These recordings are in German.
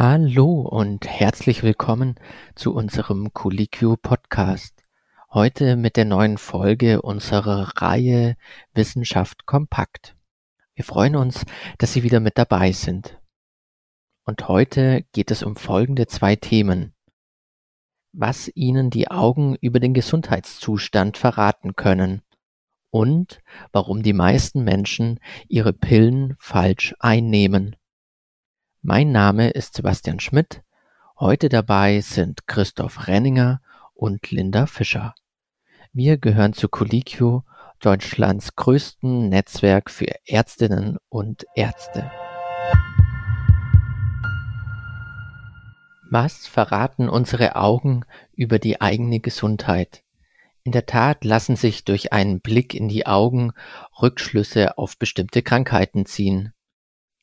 Hallo und herzlich willkommen zu unserem Colliquio Podcast. Heute mit der neuen Folge unserer Reihe Wissenschaft kompakt. Wir freuen uns, dass Sie wieder mit dabei sind. Und heute geht es um folgende zwei Themen. Was Ihnen die Augen über den Gesundheitszustand verraten können und warum die meisten Menschen ihre Pillen falsch einnehmen. Mein Name ist Sebastian Schmidt. Heute dabei sind Christoph Renninger und Linda Fischer. Wir gehören zu Colliquio, Deutschlands größten Netzwerk für Ärztinnen und Ärzte. Was verraten unsere Augen über die eigene Gesundheit? In der Tat lassen sich durch einen Blick in die Augen Rückschlüsse auf bestimmte Krankheiten ziehen.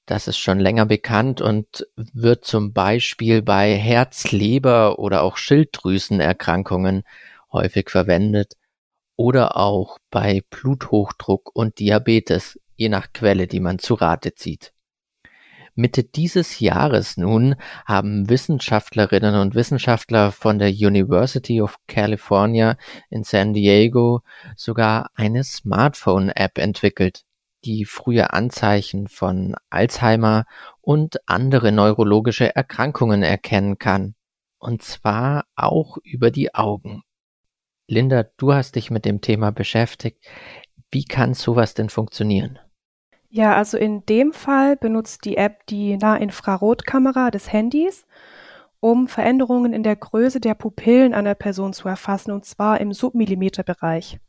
Das ist schon länger bekannt und wird zum Beispiel bei Herz, Leber oder auch Schilddrüsenerkrankungen häufig verwendet oder auch bei Bluthochdruck und Diabetes, je nach Quelle, die man zu Rate zieht. Mitte dieses Jahres nun haben Wissenschaftlerinnen und Wissenschaftler von der University of California in San Diego sogar eine Smartphone-App entwickelt, die frühe Anzeichen von Alzheimer und andere neurologische Erkrankungen erkennen kann. Und zwar auch über die Augen. Linda, du hast dich mit dem Thema beschäftigt. Wie kann sowas denn funktionieren? Ja, also in dem Fall benutzt die App die Nahinfrarotkamera des Handys, um Veränderungen in der Größe der Pupillen einer Person zu erfassen, und zwar im Submillimeterbereich.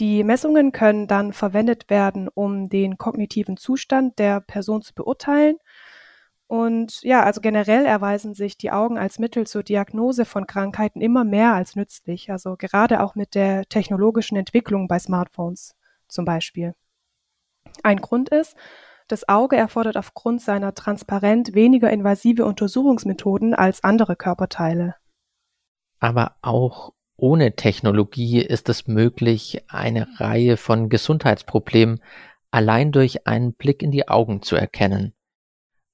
Die Messungen können dann verwendet werden, um den kognitiven Zustand der Person zu beurteilen. Und ja, also generell erweisen sich die Augen als Mittel zur Diagnose von Krankheiten immer mehr als nützlich. Also gerade auch mit der technologischen Entwicklung bei Smartphones zum Beispiel. Ein Grund ist, das Auge erfordert aufgrund seiner transparent weniger invasive Untersuchungsmethoden als andere Körperteile. Aber auch ohne Technologie ist es möglich, eine Reihe von Gesundheitsproblemen allein durch einen Blick in die Augen zu erkennen.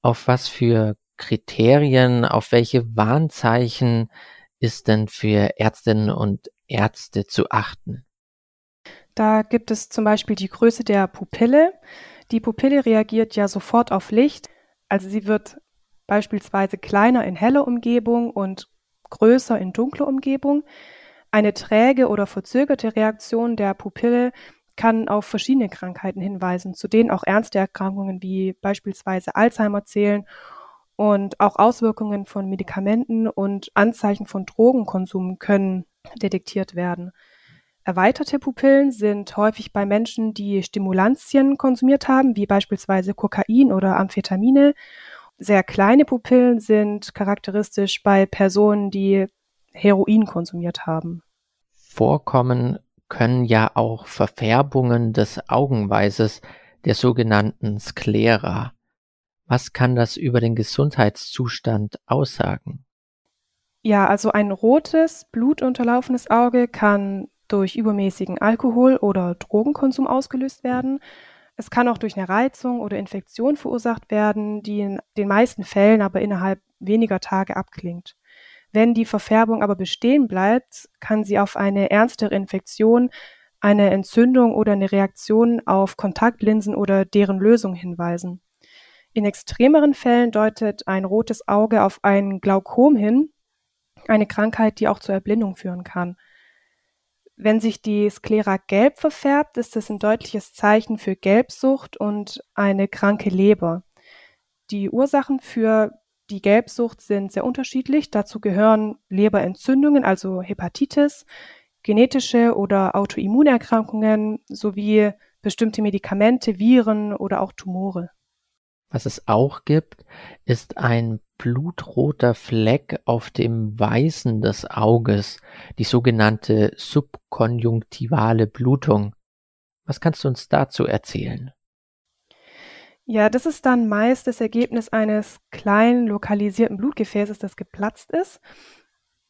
Auf was für Kriterien, auf welche Warnzeichen ist denn für Ärztinnen und Ärzte zu achten? Da gibt es zum Beispiel die Größe der Pupille. Die Pupille reagiert ja sofort auf Licht. Also sie wird beispielsweise kleiner in heller Umgebung und größer in dunkler Umgebung. Eine träge oder verzögerte Reaktion der Pupille kann auf verschiedene Krankheiten hinweisen, zu denen auch ernste Erkrankungen wie beispielsweise Alzheimer zählen und auch Auswirkungen von Medikamenten und Anzeichen von Drogenkonsum können detektiert werden. Erweiterte Pupillen sind häufig bei Menschen, die Stimulantien konsumiert haben, wie beispielsweise Kokain oder Amphetamine. Sehr kleine Pupillen sind charakteristisch bei Personen, die Heroin konsumiert haben vorkommen können ja auch Verfärbungen des Augenweises, der sogenannten Sklera. Was kann das über den Gesundheitszustand aussagen? Ja, also ein rotes, blutunterlaufenes Auge kann durch übermäßigen Alkohol- oder Drogenkonsum ausgelöst werden. Es kann auch durch eine Reizung oder Infektion verursacht werden, die in den meisten Fällen aber innerhalb weniger Tage abklingt. Wenn die Verfärbung aber bestehen bleibt, kann sie auf eine ernstere Infektion, eine Entzündung oder eine Reaktion auf Kontaktlinsen oder deren Lösung hinweisen. In extremeren Fällen deutet ein rotes Auge auf ein Glaukom hin, eine Krankheit, die auch zur Erblindung führen kann. Wenn sich die Sklera gelb verfärbt, ist es ein deutliches Zeichen für Gelbsucht und eine kranke Leber. Die Ursachen für die Gelbsucht sind sehr unterschiedlich. Dazu gehören Leberentzündungen, also Hepatitis, genetische oder Autoimmunerkrankungen sowie bestimmte Medikamente, Viren oder auch Tumore. Was es auch gibt, ist ein blutroter Fleck auf dem Weißen des Auges, die sogenannte subkonjunktivale Blutung. Was kannst du uns dazu erzählen? Ja, das ist dann meist das Ergebnis eines kleinen lokalisierten Blutgefäßes, das geplatzt ist.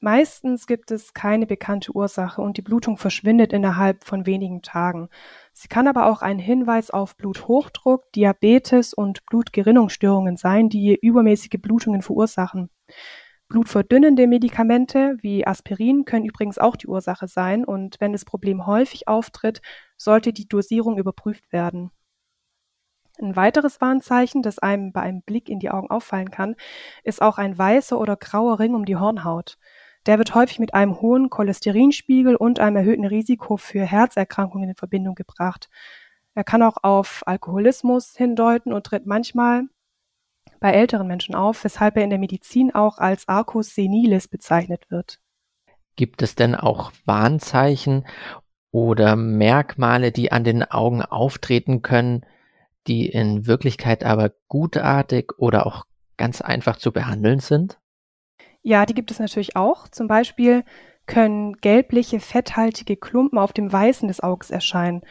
Meistens gibt es keine bekannte Ursache und die Blutung verschwindet innerhalb von wenigen Tagen. Sie kann aber auch ein Hinweis auf Bluthochdruck, Diabetes und Blutgerinnungsstörungen sein, die übermäßige Blutungen verursachen. Blutverdünnende Medikamente wie Aspirin können übrigens auch die Ursache sein und wenn das Problem häufig auftritt, sollte die Dosierung überprüft werden. Ein weiteres Warnzeichen, das einem bei einem Blick in die Augen auffallen kann, ist auch ein weißer oder grauer Ring um die Hornhaut. Der wird häufig mit einem hohen Cholesterinspiegel und einem erhöhten Risiko für Herzerkrankungen in Verbindung gebracht. Er kann auch auf Alkoholismus hindeuten und tritt manchmal bei älteren Menschen auf, weshalb er in der Medizin auch als Arcus senilis bezeichnet wird. Gibt es denn auch Warnzeichen oder Merkmale, die an den Augen auftreten können, die in Wirklichkeit aber gutartig oder auch ganz einfach zu behandeln sind? Ja, die gibt es natürlich auch. Zum Beispiel können gelbliche, fetthaltige Klumpen auf dem Weißen des Auges erscheinen.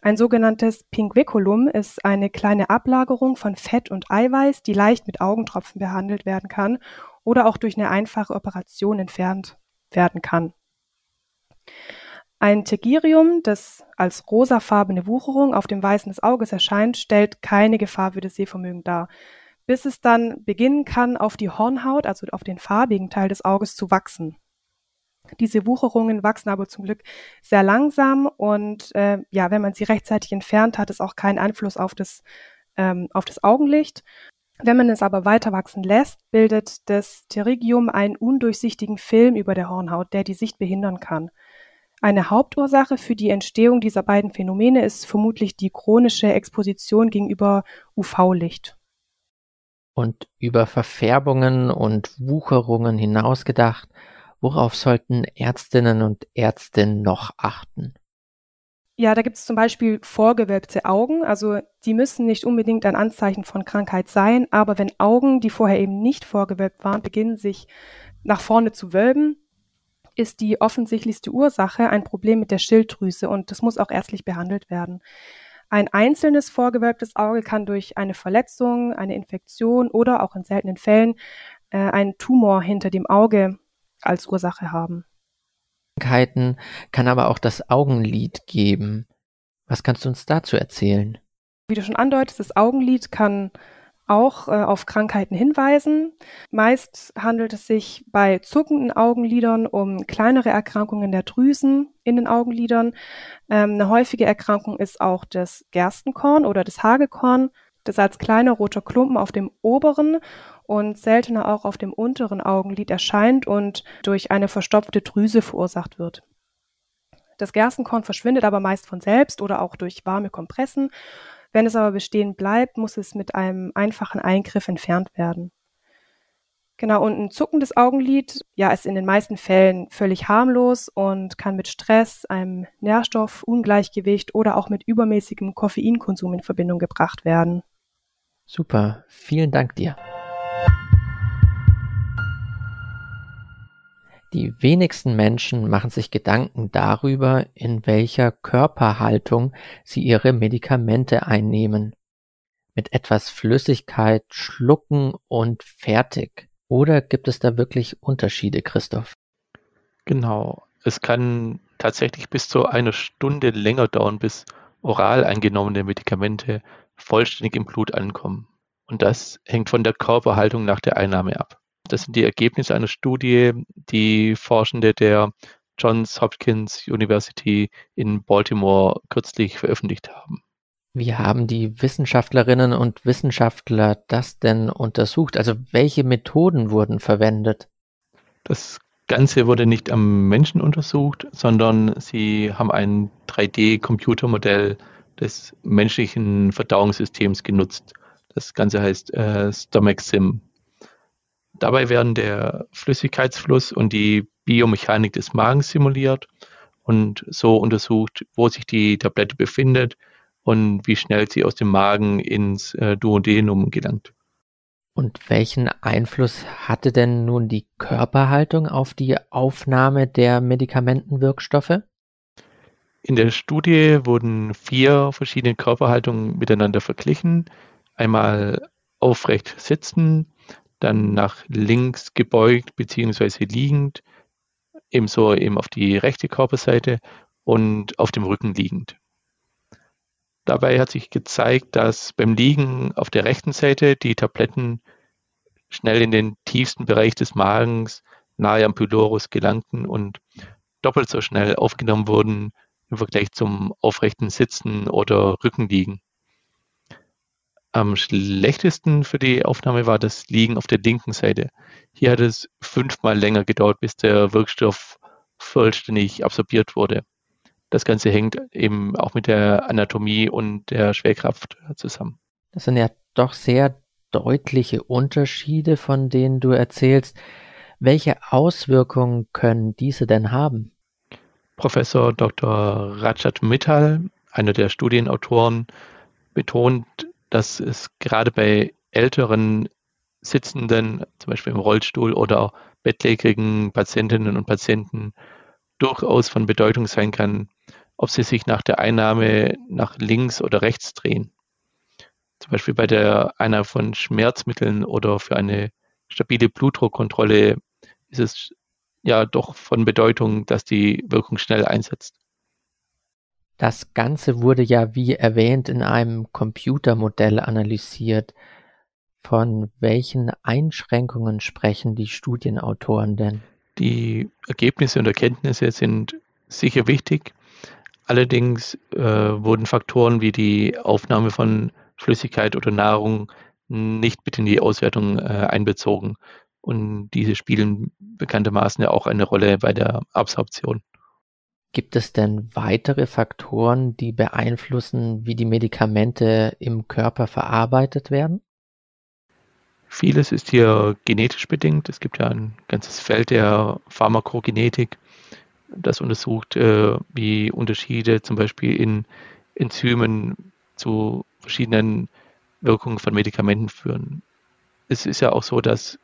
Ein sogenanntes Pinguiculum ist eine kleine Ablagerung von Fett und Eiweiß, die leicht mit Augentropfen behandelt werden kann oder auch durch eine einfache Operation entfernt werden kann. Ein Tegirium, das als rosafarbene Wucherung auf dem Weißen des Auges erscheint, stellt keine Gefahr für das Sehvermögen dar, bis es dann beginnen kann, auf die Hornhaut, also auf den farbigen Teil des Auges zu wachsen. Diese Wucherungen wachsen aber zum Glück sehr langsam und äh, ja, wenn man sie rechtzeitig entfernt, hat es auch keinen Einfluss auf das, ähm, auf das Augenlicht. Wenn man es aber weiter wachsen lässt, bildet das Pterygium einen undurchsichtigen Film über der Hornhaut, der die Sicht behindern kann. Eine Hauptursache für die Entstehung dieser beiden Phänomene ist vermutlich die chronische Exposition gegenüber UV-Licht. Und über Verfärbungen und Wucherungen hinausgedacht, Worauf sollten Ärztinnen und Ärzte noch achten? Ja, da gibt es zum Beispiel vorgewölbte Augen. Also die müssen nicht unbedingt ein Anzeichen von Krankheit sein, aber wenn Augen, die vorher eben nicht vorgewölbt waren, beginnen sich nach vorne zu wölben, ist die offensichtlichste Ursache ein Problem mit der Schilddrüse und das muss auch ärztlich behandelt werden. Ein einzelnes vorgewölbtes Auge kann durch eine Verletzung, eine Infektion oder auch in seltenen Fällen äh, einen Tumor hinter dem Auge als Ursache haben. Krankheiten kann aber auch das Augenlid geben. Was kannst du uns dazu erzählen? Wie du schon andeutest, das Augenlid kann auch äh, auf Krankheiten hinweisen. Meist handelt es sich bei zuckenden Augenlidern um kleinere Erkrankungen der Drüsen in den Augenlidern. Ähm, eine häufige Erkrankung ist auch das Gerstenkorn oder das Hagelkorn, das als kleiner roter Klumpen auf dem oberen und seltener auch auf dem unteren Augenlid erscheint und durch eine verstopfte Drüse verursacht wird. Das Gerstenkorn verschwindet aber meist von selbst oder auch durch warme Kompressen. Wenn es aber bestehen bleibt, muss es mit einem einfachen Eingriff entfernt werden. Genau, und ein zuckendes Augenlid, ja, ist in den meisten Fällen völlig harmlos und kann mit Stress, einem Nährstoffungleichgewicht oder auch mit übermäßigem Koffeinkonsum in Verbindung gebracht werden. Super, vielen Dank dir. Die wenigsten Menschen machen sich Gedanken darüber, in welcher Körperhaltung sie ihre Medikamente einnehmen. Mit etwas Flüssigkeit schlucken und fertig. Oder gibt es da wirklich Unterschiede, Christoph? Genau. Es kann tatsächlich bis zu einer Stunde länger dauern, bis oral eingenommene Medikamente vollständig im Blut ankommen. Und das hängt von der Körperhaltung nach der Einnahme ab. Das sind die Ergebnisse einer Studie, die Forschende der Johns Hopkins University in Baltimore kürzlich veröffentlicht haben. Wie haben die Wissenschaftlerinnen und Wissenschaftler das denn untersucht? Also welche Methoden wurden verwendet? Das Ganze wurde nicht am Menschen untersucht, sondern sie haben ein 3D-Computermodell des menschlichen Verdauungssystems genutzt. Das Ganze heißt äh, StomachSim. Dabei werden der Flüssigkeitsfluss und die Biomechanik des Magens simuliert und so untersucht, wo sich die Tablette befindet und wie schnell sie aus dem Magen ins äh, Duodenum gelangt. Und welchen Einfluss hatte denn nun die Körperhaltung auf die Aufnahme der Medikamentenwirkstoffe? In der Studie wurden vier verschiedene Körperhaltungen miteinander verglichen. Einmal aufrecht sitzen, dann nach links gebeugt beziehungsweise liegend, ebenso eben auf die rechte Körperseite und auf dem Rücken liegend. Dabei hat sich gezeigt, dass beim Liegen auf der rechten Seite die Tabletten schnell in den tiefsten Bereich des Magens nahe am Pylorus gelangten und doppelt so schnell aufgenommen wurden im Vergleich zum aufrechten Sitzen oder Rückenliegen. Am schlechtesten für die Aufnahme war das Liegen auf der linken Seite. Hier hat es fünfmal länger gedauert, bis der Wirkstoff vollständig absorbiert wurde. Das Ganze hängt eben auch mit der Anatomie und der Schwerkraft zusammen. Das sind ja doch sehr deutliche Unterschiede, von denen du erzählst. Welche Auswirkungen können diese denn haben? Professor Dr. Rajat Mittal, einer der Studienautoren, betont, dass es gerade bei älteren Sitzenden, zum Beispiel im Rollstuhl oder auch bettlägerigen Patientinnen und Patienten, durchaus von Bedeutung sein kann, ob sie sich nach der Einnahme nach links oder rechts drehen. Zum Beispiel bei der Einnahme von Schmerzmitteln oder für eine stabile Blutdruckkontrolle ist es ja doch von Bedeutung, dass die Wirkung schnell einsetzt. Das Ganze wurde ja, wie erwähnt, in einem Computermodell analysiert. Von welchen Einschränkungen sprechen die Studienautoren denn? Die Ergebnisse und Erkenntnisse sind sicher wichtig. Allerdings äh, wurden Faktoren wie die Aufnahme von Flüssigkeit oder Nahrung nicht mit in die Auswertung äh, einbezogen. Und diese spielen bekanntermaßen ja auch eine Rolle bei der Absorption. Gibt es denn weitere Faktoren, die beeinflussen, wie die Medikamente im Körper verarbeitet werden? Vieles ist hier genetisch bedingt. Es gibt ja ein ganzes Feld der Pharmakogenetik, das untersucht, äh, wie Unterschiede zum Beispiel in Enzymen zu verschiedenen Wirkungen von Medikamenten führen. Es ist ja auch so, dass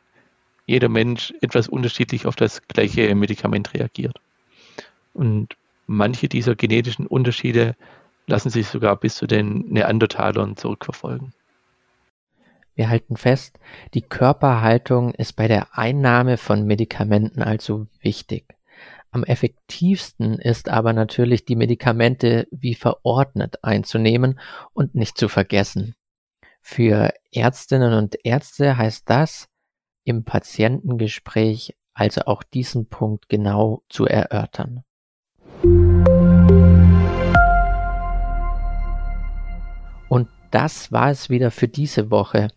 jeder Mensch etwas unterschiedlich auf das gleiche Medikament reagiert. Und manche dieser genetischen Unterschiede lassen sich sogar bis zu den Neandertalern zurückverfolgen. Wir halten fest, die Körperhaltung ist bei der Einnahme von Medikamenten also wichtig. Am effektivsten ist aber natürlich die Medikamente wie verordnet einzunehmen und nicht zu vergessen. Für Ärztinnen und Ärzte heißt das, im Patientengespräch also auch diesen Punkt genau zu erörtern. Und das war es wieder für diese Woche.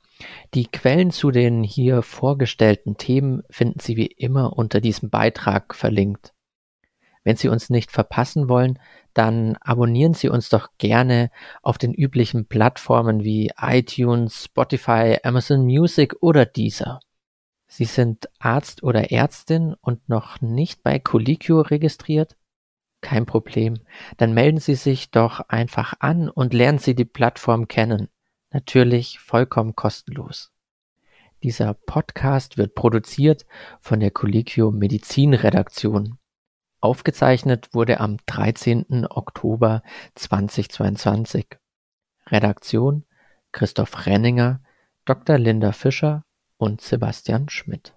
Die Quellen zu den hier vorgestellten Themen finden Sie wie immer unter diesem Beitrag verlinkt. Wenn Sie uns nicht verpassen wollen, dann abonnieren Sie uns doch gerne auf den üblichen Plattformen wie iTunes, Spotify, Amazon Music oder Deezer. Sie sind Arzt oder Ärztin und noch nicht bei Colicchio registriert? Kein Problem. Dann melden Sie sich doch einfach an und lernen Sie die Plattform kennen. Natürlich vollkommen kostenlos. Dieser Podcast wird produziert von der Collegio Medizin Redaktion. Aufgezeichnet wurde am 13. Oktober 2022. Redaktion Christoph Renninger, Dr. Linda Fischer und Sebastian Schmidt.